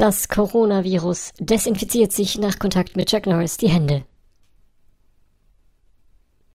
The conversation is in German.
Das Coronavirus desinfiziert sich nach Kontakt mit Chuck Norris die Hände.